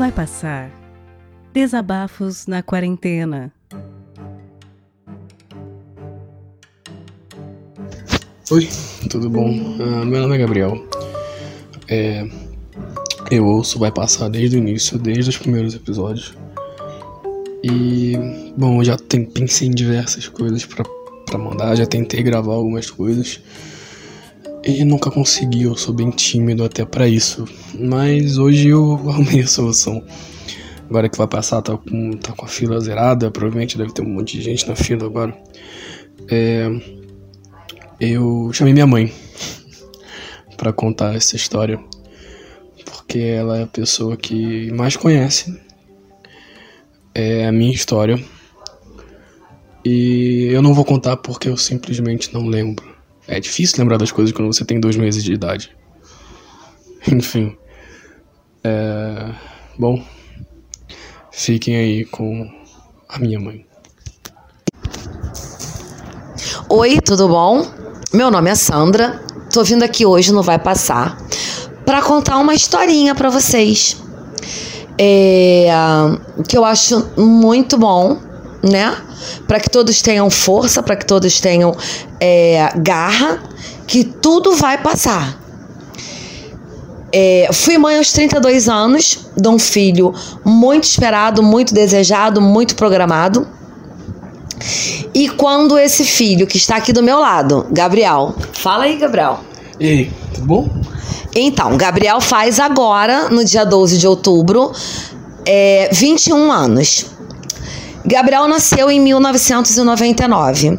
Vai passar. Desabafos na quarentena. Oi, tudo bom? Uh, meu nome é Gabriel. É, eu ouço Vai Passar desde o início, desde os primeiros episódios. E, bom, eu já tem, pensei em diversas coisas para mandar, já tentei gravar algumas coisas. E nunca consegui, eu sou bem tímido até para isso. Mas hoje eu arrumei a solução. Agora que vai passar, tá com, tá com a fila zerada, provavelmente deve ter um monte de gente na fila agora. É, eu chamei minha mãe para contar essa história, porque ela é a pessoa que mais conhece é a minha história. E eu não vou contar porque eu simplesmente não lembro. É difícil lembrar das coisas quando você tem dois meses de idade. Enfim. É... Bom, fiquem aí com a minha mãe. Oi, tudo bom? Meu nome é Sandra. Tô vindo aqui hoje no Vai Passar para contar uma historinha para vocês. É, que eu acho muito bom, né? para que todos tenham força, para que todos tenham é, garra, que tudo vai passar. É, fui mãe aos 32 anos de um filho muito esperado, muito desejado, muito programado. E quando esse filho que está aqui do meu lado, Gabriel, fala aí, Gabriel. E aí, tudo bom? Então, Gabriel faz agora, no dia 12 de outubro, é, 21 anos. Gabriel nasceu em 1999.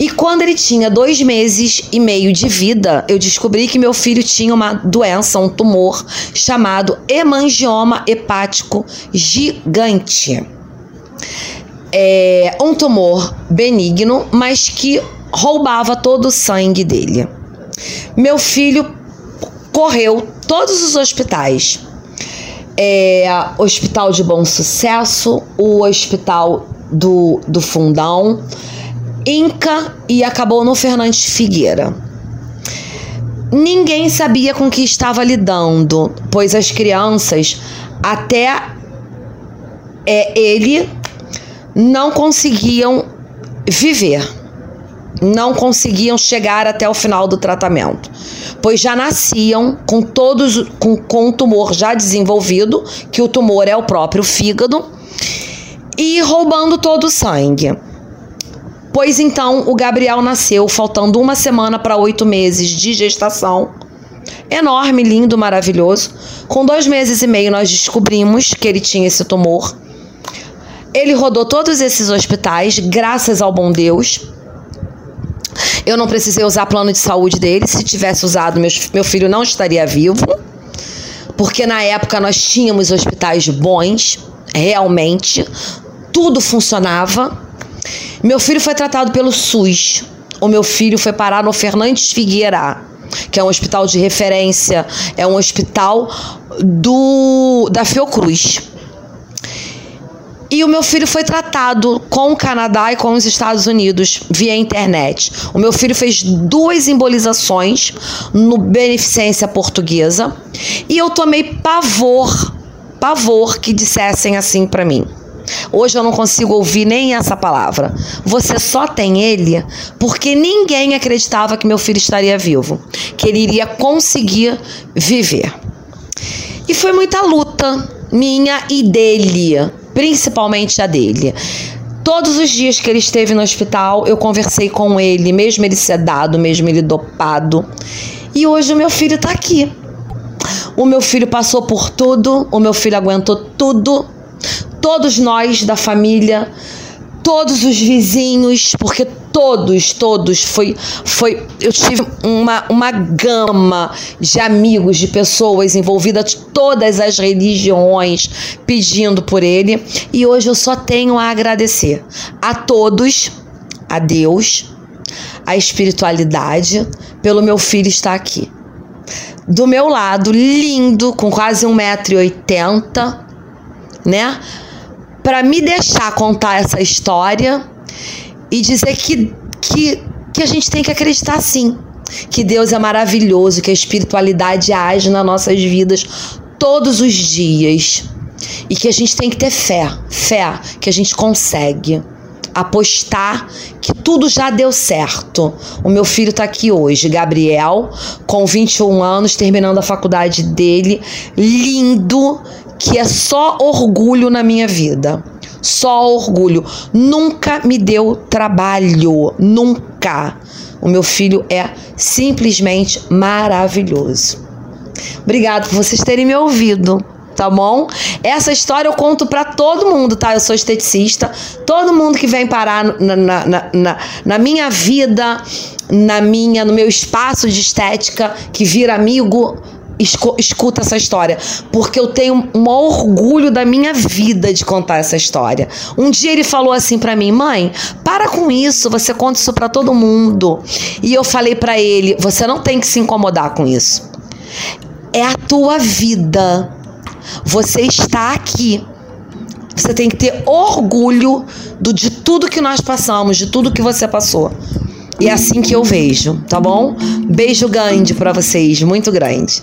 E quando ele tinha dois meses e meio de vida, eu descobri que meu filho tinha uma doença, um tumor chamado hemangioma hepático gigante. É um tumor benigno, mas que roubava todo o sangue dele. Meu filho correu todos os hospitais é, Hospital de Bom Sucesso, o Hospital do, do Fundão, Inca e acabou no Fernandes Figueira. Ninguém sabia com que estava lidando, pois as crianças, até é, ele, não conseguiam viver não conseguiam chegar até o final do tratamento, pois já nasciam com todos com, com o tumor já desenvolvido, que o tumor é o próprio fígado, e roubando todo o sangue. Pois então o Gabriel nasceu faltando uma semana para oito meses de gestação. Enorme, lindo, maravilhoso. Com dois meses e meio nós descobrimos que ele tinha esse tumor. Ele rodou todos esses hospitais, graças ao bom Deus. Eu não precisei usar plano de saúde dele. Se tivesse usado, meu, meu filho não estaria vivo. Porque na época nós tínhamos hospitais bons, realmente. Tudo funcionava. Meu filho foi tratado pelo SUS. O meu filho foi parar no Fernandes Figueira, que é um hospital de referência, é um hospital do da Fiocruz. E o meu filho foi tratado com o Canadá e com os Estados Unidos via internet. O meu filho fez duas embolizações no Beneficência Portuguesa e eu tomei pavor, pavor que dissessem assim para mim. Hoje eu não consigo ouvir nem essa palavra. Você só tem ele porque ninguém acreditava que meu filho estaria vivo, que ele iria conseguir viver. E foi muita luta minha e dele principalmente a dele. Todos os dias que ele esteve no hospital, eu conversei com ele, mesmo ele sedado, mesmo ele dopado. E hoje o meu filho está aqui. O meu filho passou por tudo, o meu filho aguentou tudo. Todos nós da família todos os vizinhos, porque todos, todos foi foi eu tive uma, uma gama de amigos, de pessoas envolvidas de todas as religiões pedindo por ele, e hoje eu só tenho a agradecer a todos, a Deus, a espiritualidade pelo meu filho estar aqui. Do meu lado, lindo, com quase 1,80m, né? Para me deixar contar essa história e dizer que, que, que a gente tem que acreditar sim. Que Deus é maravilhoso, que a espiritualidade age nas nossas vidas todos os dias e que a gente tem que ter fé, fé que a gente consegue apostar que tudo já deu certo. O meu filho está aqui hoje, Gabriel, com 21 anos, terminando a faculdade dele, lindo, que é só orgulho na minha vida. Só orgulho. Nunca me deu trabalho, nunca. O meu filho é simplesmente maravilhoso. Obrigado por vocês terem me ouvido tá bom? Essa história eu conto para todo mundo, tá? Eu sou esteticista. Todo mundo que vem parar na, na, na, na minha vida, na minha, no meu espaço de estética, que vira amigo, escuta essa história, porque eu tenho um orgulho da minha vida de contar essa história. Um dia ele falou assim para mim, mãe, para com isso, você conta isso para todo mundo. E eu falei para ele, você não tem que se incomodar com isso. É a tua vida. Você está aqui. Você tem que ter orgulho do, de tudo que nós passamos, de tudo que você passou. E é assim que eu vejo, tá bom? Beijo grande para vocês, muito grande.